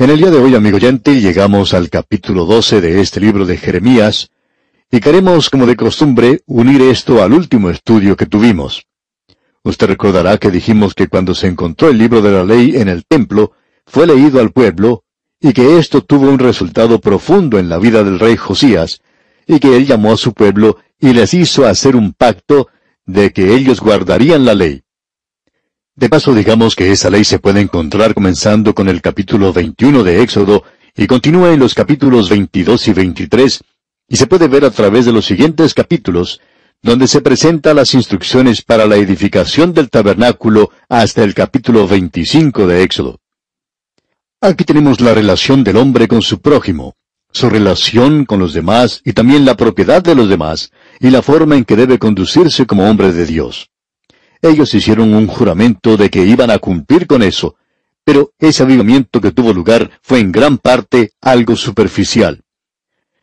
En el día de hoy, amigo oyente, llegamos al capítulo 12 de este libro de Jeremías, y queremos, como de costumbre, unir esto al último estudio que tuvimos. Usted recordará que dijimos que cuando se encontró el libro de la ley en el templo, fue leído al pueblo, y que esto tuvo un resultado profundo en la vida del rey Josías, y que él llamó a su pueblo y les hizo hacer un pacto de que ellos guardarían la ley. De paso, digamos que esa ley se puede encontrar comenzando con el capítulo 21 de Éxodo y continúa en los capítulos 22 y 23, y se puede ver a través de los siguientes capítulos, donde se presentan las instrucciones para la edificación del tabernáculo hasta el capítulo 25 de Éxodo. Aquí tenemos la relación del hombre con su prójimo, su relación con los demás y también la propiedad de los demás, y la forma en que debe conducirse como hombre de Dios. Ellos hicieron un juramento de que iban a cumplir con eso, pero ese avivamiento que tuvo lugar fue en gran parte algo superficial.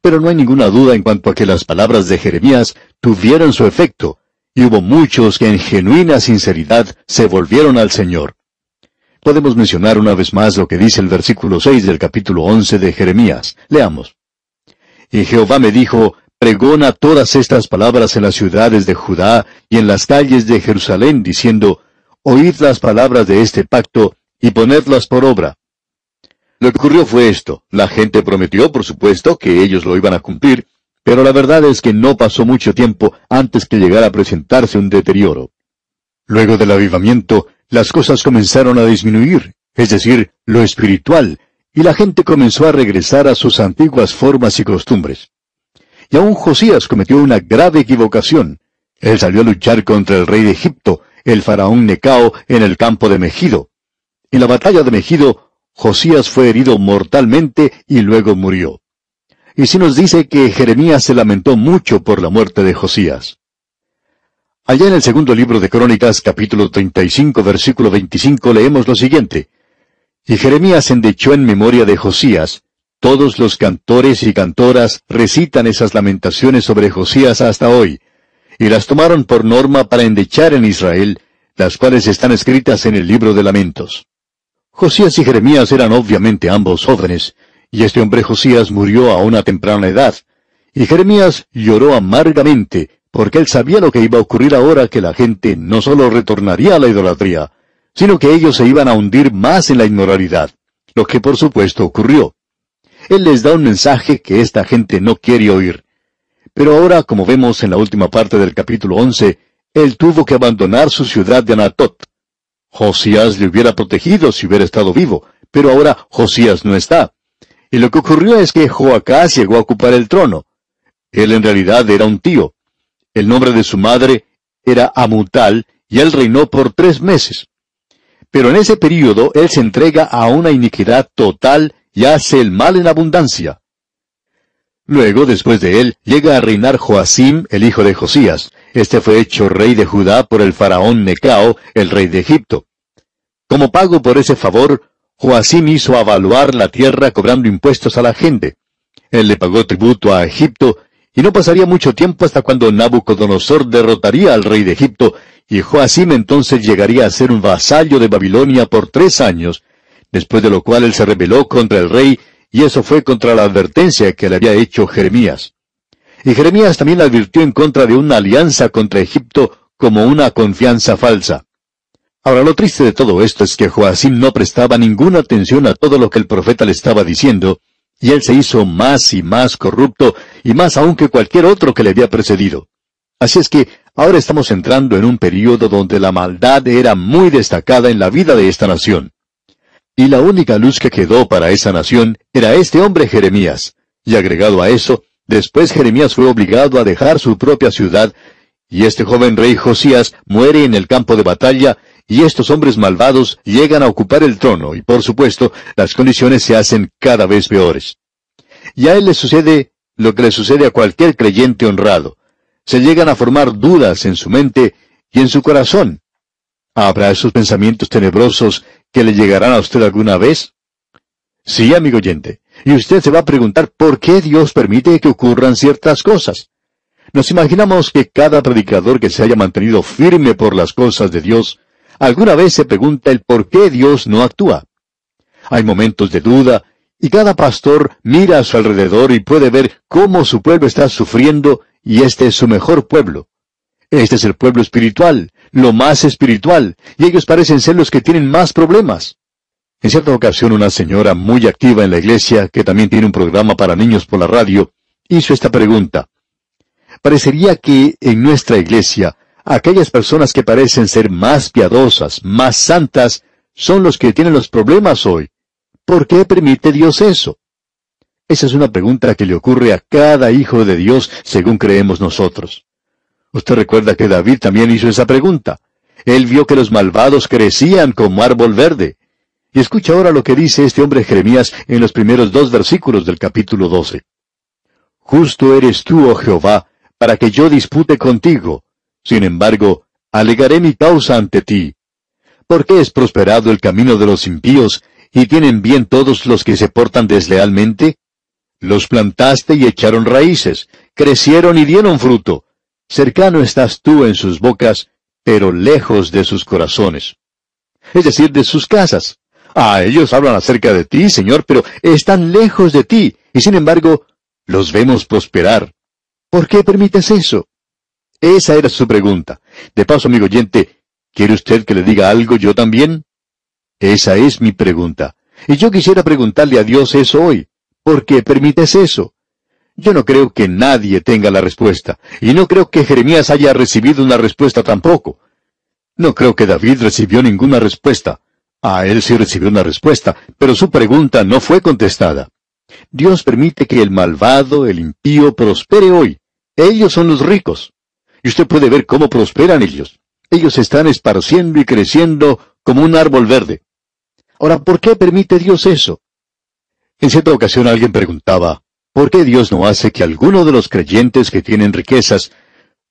Pero no hay ninguna duda en cuanto a que las palabras de Jeremías tuvieron su efecto, y hubo muchos que en genuina sinceridad se volvieron al Señor. Podemos mencionar una vez más lo que dice el versículo 6 del capítulo 11 de Jeremías. Leamos. Y Jehová me dijo, pregona todas estas palabras en las ciudades de Judá y en las calles de Jerusalén, diciendo, Oíd las palabras de este pacto y ponedlas por obra. Lo que ocurrió fue esto. La gente prometió, por supuesto, que ellos lo iban a cumplir, pero la verdad es que no pasó mucho tiempo antes que llegara a presentarse un deterioro. Luego del avivamiento, las cosas comenzaron a disminuir, es decir, lo espiritual, y la gente comenzó a regresar a sus antiguas formas y costumbres. Y aún Josías cometió una grave equivocación. Él salió a luchar contra el rey de Egipto, el faraón Necao, en el campo de Megido. En la batalla de Megido, Josías fue herido mortalmente y luego murió. Y si nos dice que Jeremías se lamentó mucho por la muerte de Josías. Allá en el segundo libro de Crónicas, capítulo 35, versículo 25, leemos lo siguiente. Y Jeremías endechó en memoria de Josías, todos los cantores y cantoras recitan esas lamentaciones sobre Josías hasta hoy, y las tomaron por norma para endechar en Israel, las cuales están escritas en el libro de lamentos. Josías y Jeremías eran obviamente ambos jóvenes, y este hombre Josías murió a una temprana edad, y Jeremías lloró amargamente, porque él sabía lo que iba a ocurrir ahora que la gente no solo retornaría a la idolatría, sino que ellos se iban a hundir más en la inmoralidad, lo que por supuesto ocurrió. Él les da un mensaje que esta gente no quiere oír. Pero ahora, como vemos en la última parte del capítulo 11, él tuvo que abandonar su ciudad de Anatot. Josías le hubiera protegido si hubiera estado vivo, pero ahora Josías no está. Y lo que ocurrió es que Joacás llegó a ocupar el trono. Él en realidad era un tío. El nombre de su madre era Amutal, y él reinó por tres meses. Pero en ese período él se entrega a una iniquidad total y hace el mal en abundancia. Luego, después de él, llega a reinar Joacim, el hijo de Josías. Este fue hecho rey de Judá por el faraón Necao, el rey de Egipto. Como pago por ese favor, Joacim hizo avaluar la tierra cobrando impuestos a la gente. Él le pagó tributo a Egipto, y no pasaría mucho tiempo hasta cuando Nabucodonosor derrotaría al rey de Egipto, y Joacim entonces llegaría a ser un vasallo de Babilonia por tres años, después de lo cual él se rebeló contra el rey, y eso fue contra la advertencia que le había hecho Jeremías. Y Jeremías también advirtió en contra de una alianza contra Egipto como una confianza falsa. Ahora lo triste de todo esto es que Joacim no prestaba ninguna atención a todo lo que el profeta le estaba diciendo, y él se hizo más y más corrupto, y más aún que cualquier otro que le había precedido. Así es que ahora estamos entrando en un período donde la maldad era muy destacada en la vida de esta nación. Y la única luz que quedó para esa nación era este hombre Jeremías. Y agregado a eso, después Jeremías fue obligado a dejar su propia ciudad, y este joven rey Josías muere en el campo de batalla, y estos hombres malvados llegan a ocupar el trono, y por supuesto, las condiciones se hacen cada vez peores. Y a él le sucede lo que le sucede a cualquier creyente honrado. Se llegan a formar dudas en su mente y en su corazón. ¿Habrá esos pensamientos tenebrosos que le llegarán a usted alguna vez? Sí, amigo oyente. Y usted se va a preguntar por qué Dios permite que ocurran ciertas cosas. Nos imaginamos que cada predicador que se haya mantenido firme por las cosas de Dios, alguna vez se pregunta el por qué Dios no actúa. hay momentos de duda, y cada pastor mira a su alrededor y puede ver cómo su pueblo está sufriendo, y este es su mejor pueblo. Este es el pueblo espiritual, lo más espiritual, y ellos parecen ser los que tienen más problemas. En cierta ocasión una señora muy activa en la iglesia, que también tiene un programa para niños por la radio, hizo esta pregunta. Parecería que en nuestra iglesia, aquellas personas que parecen ser más piadosas, más santas, son los que tienen los problemas hoy. ¿Por qué permite Dios eso? Esa es una pregunta que le ocurre a cada hijo de Dios según creemos nosotros. Usted recuerda que David también hizo esa pregunta. Él vio que los malvados crecían como árbol verde. Y escucha ahora lo que dice este hombre Jeremías en los primeros dos versículos del capítulo 12. Justo eres tú, oh Jehová, para que yo dispute contigo. Sin embargo, alegaré mi causa ante ti. ¿Por qué es prosperado el camino de los impíos, y tienen bien todos los que se portan deslealmente? Los plantaste y echaron raíces, crecieron y dieron fruto. Cercano estás tú en sus bocas, pero lejos de sus corazones. Es decir, de sus casas. Ah, ellos hablan acerca de ti, Señor, pero están lejos de ti, y sin embargo, los vemos prosperar. ¿Por qué permites eso? Esa era su pregunta. De paso, amigo oyente, ¿quiere usted que le diga algo yo también? Esa es mi pregunta. Y yo quisiera preguntarle a Dios eso hoy. ¿Por qué permites eso? Yo no creo que nadie tenga la respuesta, y no creo que Jeremías haya recibido una respuesta tampoco. No creo que David recibió ninguna respuesta. A él sí recibió una respuesta, pero su pregunta no fue contestada. Dios permite que el malvado, el impío, prospere hoy. Ellos son los ricos. Y usted puede ver cómo prosperan ellos. Ellos están esparciendo y creciendo como un árbol verde. Ahora, ¿por qué permite Dios eso? En cierta ocasión alguien preguntaba, ¿Por qué Dios no hace que alguno de los creyentes que tienen riquezas,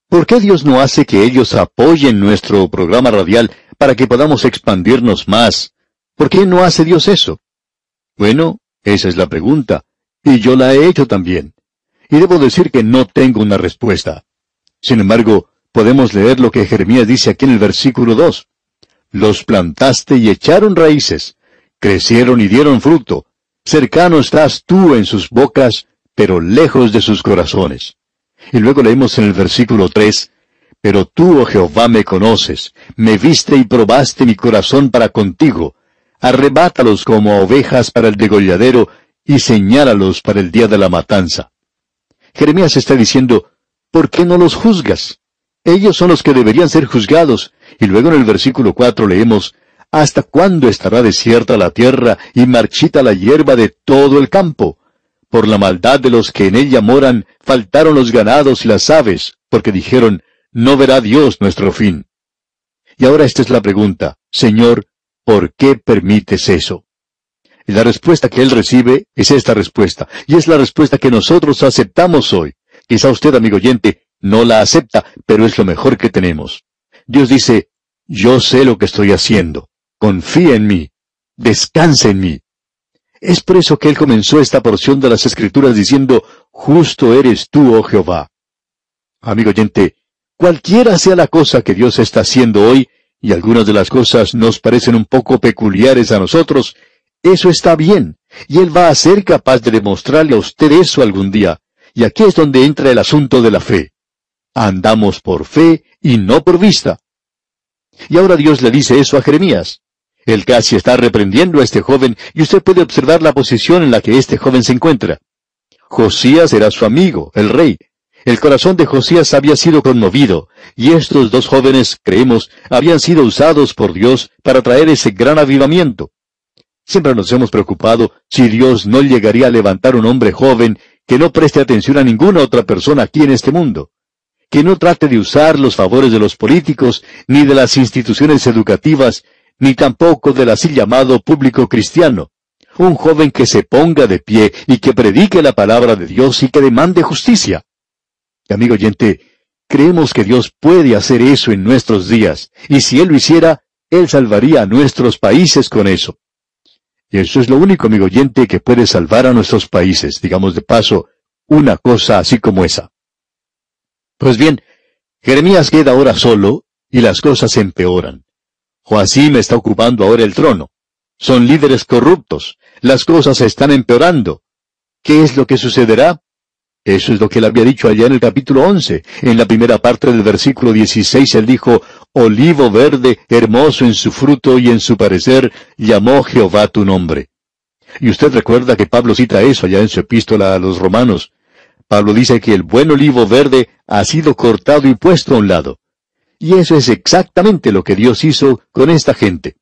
¿por qué Dios no hace que ellos apoyen nuestro programa radial para que podamos expandirnos más? ¿Por qué no hace Dios eso? Bueno, esa es la pregunta, y yo la he hecho también. Y debo decir que no tengo una respuesta. Sin embargo, podemos leer lo que Jeremías dice aquí en el versículo 2. Los plantaste y echaron raíces, crecieron y dieron fruto. Cercano estás tú en sus bocas, pero lejos de sus corazones. Y luego leemos en el versículo 3, Pero tú, oh Jehová, me conoces, me viste y probaste mi corazón para contigo. Arrebátalos como ovejas para el degolladero, y señálalos para el día de la matanza. Jeremías está diciendo, ¿por qué no los juzgas? Ellos son los que deberían ser juzgados. Y luego en el versículo 4 leemos, ¿Hasta cuándo estará desierta la tierra y marchita la hierba de todo el campo? Por la maldad de los que en ella moran, faltaron los ganados y las aves, porque dijeron, no verá Dios nuestro fin. Y ahora esta es la pregunta, Señor, ¿por qué permites eso? Y la respuesta que él recibe es esta respuesta, y es la respuesta que nosotros aceptamos hoy. Quizá usted, amigo oyente, no la acepta, pero es lo mejor que tenemos. Dios dice, yo sé lo que estoy haciendo. Confía en mí. Descansa en mí. Es por eso que él comenzó esta porción de las Escrituras diciendo, Justo eres tú, oh Jehová. Amigo oyente, cualquiera sea la cosa que Dios está haciendo hoy, y algunas de las cosas nos parecen un poco peculiares a nosotros, eso está bien, y Él va a ser capaz de demostrarle a usted eso algún día. Y aquí es donde entra el asunto de la fe. Andamos por fe y no por vista. Y ahora Dios le dice eso a Jeremías. Él casi está reprendiendo a este joven y usted puede observar la posición en la que este joven se encuentra. Josías era su amigo, el rey. El corazón de Josías había sido conmovido, y estos dos jóvenes, creemos, habían sido usados por Dios para traer ese gran avivamiento. Siempre nos hemos preocupado si Dios no llegaría a levantar un hombre joven que no preste atención a ninguna otra persona aquí en este mundo, que no trate de usar los favores de los políticos ni de las instituciones educativas ni tampoco del así llamado público cristiano. Un joven que se ponga de pie y que predique la palabra de Dios y que demande justicia. amigo oyente, creemos que Dios puede hacer eso en nuestros días, y si Él lo hiciera, Él salvaría a nuestros países con eso. Y eso es lo único, amigo oyente, que puede salvar a nuestros países, digamos de paso, una cosa así como esa. Pues bien, Jeremías queda ahora solo y las cosas empeoran. Joacim está ocupando ahora el trono. Son líderes corruptos. Las cosas están empeorando. ¿Qué es lo que sucederá? Eso es lo que él había dicho allá en el capítulo 11. En la primera parte del versículo 16 él dijo, Olivo verde, hermoso en su fruto y en su parecer, llamó Jehová tu nombre. Y usted recuerda que Pablo cita eso allá en su epístola a los romanos. Pablo dice que el buen olivo verde ha sido cortado y puesto a un lado. Y eso es exactamente lo que Dios hizo con esta gente.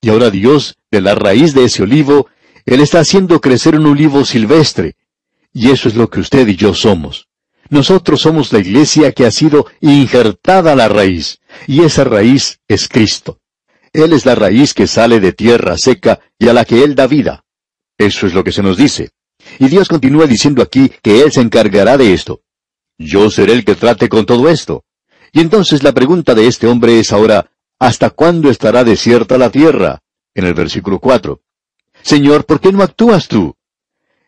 Y ahora Dios, de la raíz de ese olivo, Él está haciendo crecer un olivo silvestre. Y eso es lo que usted y yo somos. Nosotros somos la iglesia que ha sido injertada a la raíz, y esa raíz es Cristo. Él es la raíz que sale de tierra seca y a la que Él da vida. Eso es lo que se nos dice. Y Dios continúa diciendo aquí que Él se encargará de esto. Yo seré el que trate con todo esto. Y entonces la pregunta de este hombre es ahora, ¿hasta cuándo estará desierta la tierra? En el versículo 4. Señor, ¿por qué no actúas tú?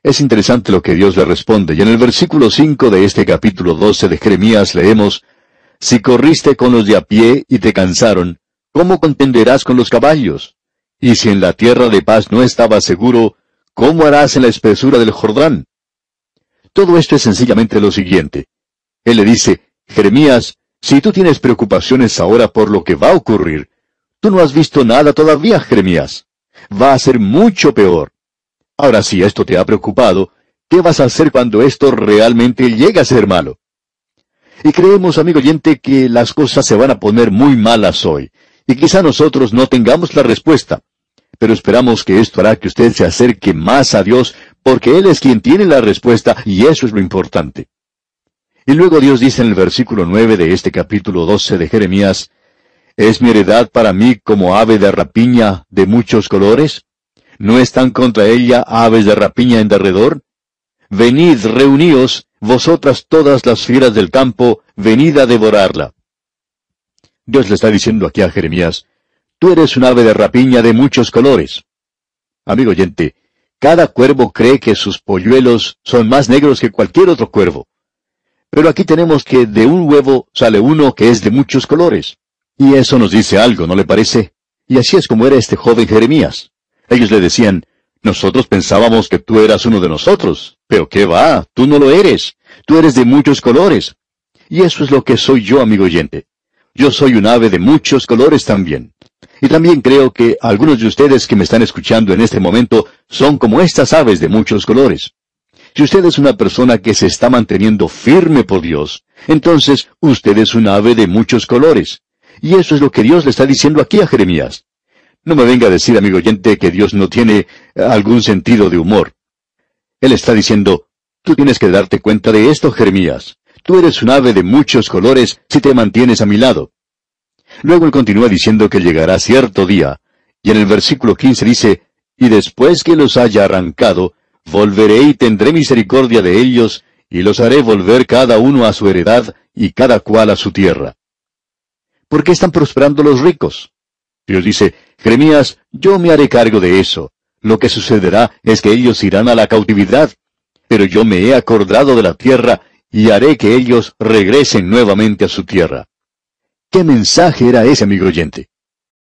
Es interesante lo que Dios le responde, y en el versículo 5 de este capítulo 12 de Jeremías leemos, Si corriste con los de a pie y te cansaron, ¿cómo contenderás con los caballos? Y si en la tierra de paz no estabas seguro, ¿cómo harás en la espesura del Jordán? Todo esto es sencillamente lo siguiente. Él le dice, Jeremías, si tú tienes preocupaciones ahora por lo que va a ocurrir, tú no has visto nada todavía, Jeremías. Va a ser mucho peor. Ahora si esto te ha preocupado, ¿qué vas a hacer cuando esto realmente llegue a ser malo? Y creemos, amigo oyente, que las cosas se van a poner muy malas hoy, y quizá nosotros no tengamos la respuesta. Pero esperamos que esto hará que usted se acerque más a Dios, porque Él es quien tiene la respuesta, y eso es lo importante. Y luego Dios dice en el versículo nueve de este capítulo doce de Jeremías, ¿Es mi heredad para mí como ave de rapiña de muchos colores? ¿No están contra ella aves de rapiña en derredor? Venid, reuníos, vosotras todas las fieras del campo, venid a devorarla. Dios le está diciendo aquí a Jeremías, tú eres un ave de rapiña de muchos colores. Amigo oyente, cada cuervo cree que sus polluelos son más negros que cualquier otro cuervo. Pero aquí tenemos que de un huevo sale uno que es de muchos colores. Y eso nos dice algo, ¿no le parece? Y así es como era este joven Jeremías. Ellos le decían, nosotros pensábamos que tú eras uno de nosotros, pero qué va, tú no lo eres, tú eres de muchos colores. Y eso es lo que soy yo, amigo oyente. Yo soy un ave de muchos colores también. Y también creo que algunos de ustedes que me están escuchando en este momento son como estas aves de muchos colores. Si usted es una persona que se está manteniendo firme por Dios, entonces usted es un ave de muchos colores. Y eso es lo que Dios le está diciendo aquí a Jeremías. No me venga a decir, amigo oyente, que Dios no tiene algún sentido de humor. Él está diciendo, tú tienes que darte cuenta de esto, Jeremías. Tú eres un ave de muchos colores si te mantienes a mi lado. Luego él continúa diciendo que llegará cierto día, y en el versículo 15 dice, y después que los haya arrancado, Volveré y tendré misericordia de ellos, y los haré volver cada uno a su heredad y cada cual a su tierra. ¿Por qué están prosperando los ricos? Dios dice, Jeremías, yo me haré cargo de eso. Lo que sucederá es que ellos irán a la cautividad, pero yo me he acordado de la tierra y haré que ellos regresen nuevamente a su tierra. ¿Qué mensaje era ese, amigo oyente?